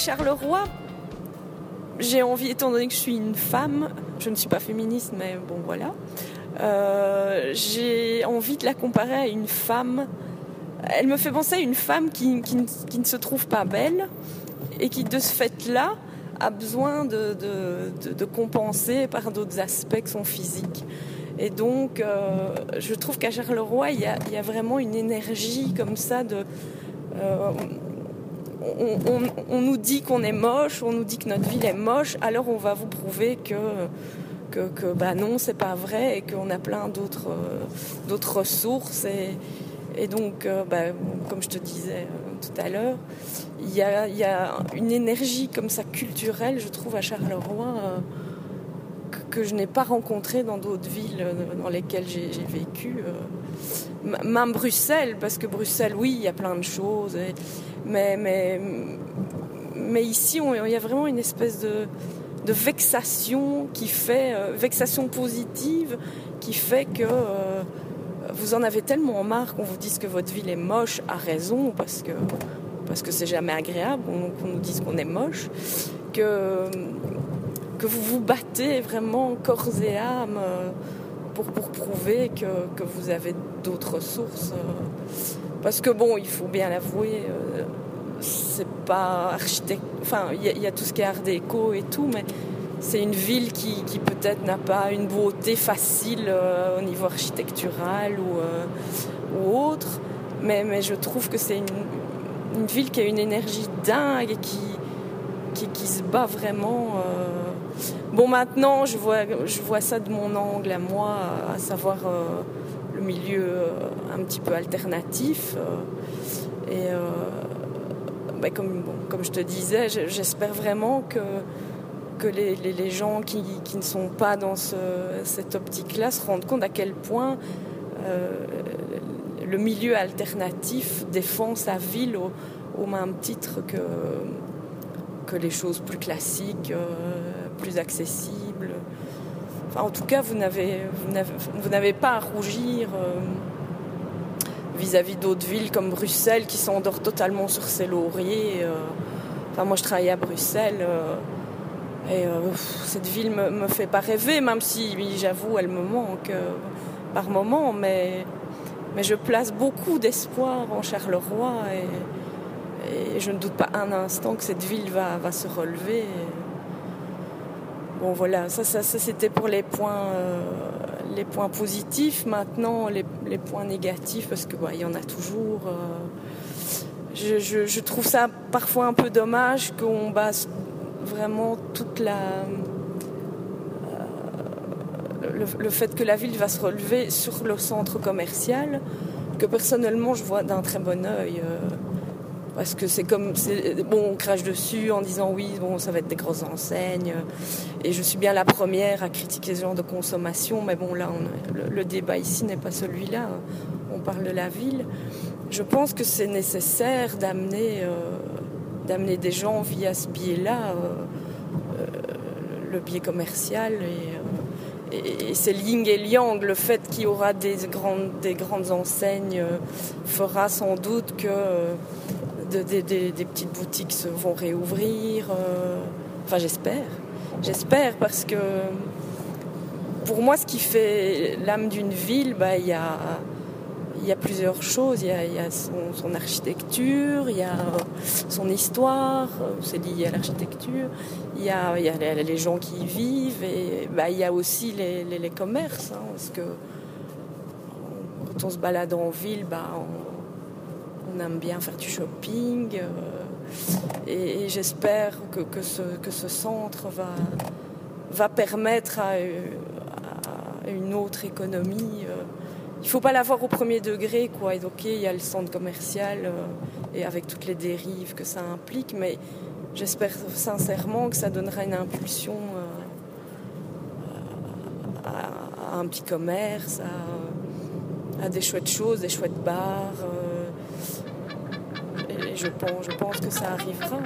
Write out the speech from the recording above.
Charleroi, j'ai envie, étant donné que je suis une femme, je ne suis pas féministe, mais bon voilà, euh, j'ai envie de la comparer à une femme. Elle me fait penser à une femme qui, qui, ne se trouve pas belle et qui, de ce fait-là, a besoin de, de, de, compenser par d'autres aspects que son physique. Et donc, euh, je trouve qu'à Charleroi, il y, a, il y, a, vraiment une énergie comme ça de. Euh, on, nous dit qu'on est moche, on nous dit que notre ville est moche, alors on va vous prouver que que, que bah non, c'est pas vrai et qu'on a plein d'autres euh, d'autres ressources et, donc, euh, bah, comme je te disais euh, tout à l'heure, il y a, y a, une énergie comme ça culturelle, je trouve, à Charleroi que, je n'ai pas rencontrée dans d'autres villes dans lesquelles j'ai vécu. même Bruxelles, parce que Bruxelles, oui, il y a plein de choses. Mais, mais, mais ici, il y a vraiment une espèce de, vexation qui fait, euh, vexation positive qui fait que euh, vous en avez tellement marre qu'on vous dise que votre ville est moche à raison parce que parce que c'est jamais agréable qu'on nous dise qu'on est moche que que vous vous battez vraiment corps et âme euh, pour, pour prouver que, que vous avez d'autres sources parce que bon, il faut bien l'avouer, euh, c'est pas architecte. Enfin, il y, a tout ce qui est art déco et tout, mais c'est une ville qui, peut-être n'a pas une beauté facile euh, au niveau architectural ou, euh, ou autre. Mais, mais, je trouve que c'est une, ville qui a une énergie dingue et qui, qui, se bat vraiment. Bon, maintenant, je vois, je vois ça de mon angle à moi, à savoir milieu euh, un petit peu alternatif. Euh, et bah, comme, comme je te disais, j'espère vraiment que, que les, les, gens qui, qui, ne sont pas dans ce, cette optique-là se rendent compte à quel point euh, le milieu alternatif défend sa ville au, même titre que, que les choses plus classiques, euh, plus accessibles. En tout cas, vous n'avez pas à rougir vis-à-vis -vis d'autres villes comme Bruxelles qui s'endort totalement sur ses lauriers. Euh. Enfin, moi, je travaille à Bruxelles. Euh, et euh, cette ville me, me fait pas rêver, même si, j'avoue, elle me manque euh, par moment. Mais, mais je place beaucoup d'espoir en Charleroi et, je ne doute pas un instant que cette ville va, va se relever. Bon, voilà, ça, c'était pour les points, euh, positifs. Maintenant, les, points négatifs, parce qu'il ouais, y en a toujours. Je, je, trouve ça parfois un peu dommage qu'on base vraiment toute la euh, le, le, fait que la ville va se relever sur le centre commercial que personnellement je vois d'un très bon euh, parce que c'est comme bon on crache dessus en disant oui bon ça va être des grosses enseignes. Et je suis bien la première à critiquer ce genre de consommation mais bon là on, le, débat ici n'est pas celui là on parle de la ville. Je pense que c'est nécessaire d'amener euh, d'amener des gens via ce biais là euh, euh, le biais commercial et, et, c'est Ling et Liang le fait qu'il y aura des grandes, des grandes enseignes euh, fera sans doute que euh, de, de, de, des petites boutiques se vont réouvrir euh, enfin j'espère. J'espère parce que pour moi ce qui fait l'âme d'une ville bah, il ya il y a plusieurs choses. Il y a, son, architecture, il y a son histoire, c'est lié à l'architecture. Il, y a, les gens qui y vivent et bah, il y a aussi les, commerces. Hein, parce que quand on se balade en ville, bah, on, aime bien faire du shopping. Euh, et, j'espère que, ce, centre va, permettre à, une autre économie. Euh, il faut pas l'avoir au premier degré quoi. Et donc il y a le centre commercial euh, et avec toutes les dérives que ça implique mais j'espère sincèrement que ça donnera une impulsion euh, à, un petit commerce à, des chouettes choses des chouettes bars euh, et je pense je pense que ça arrivera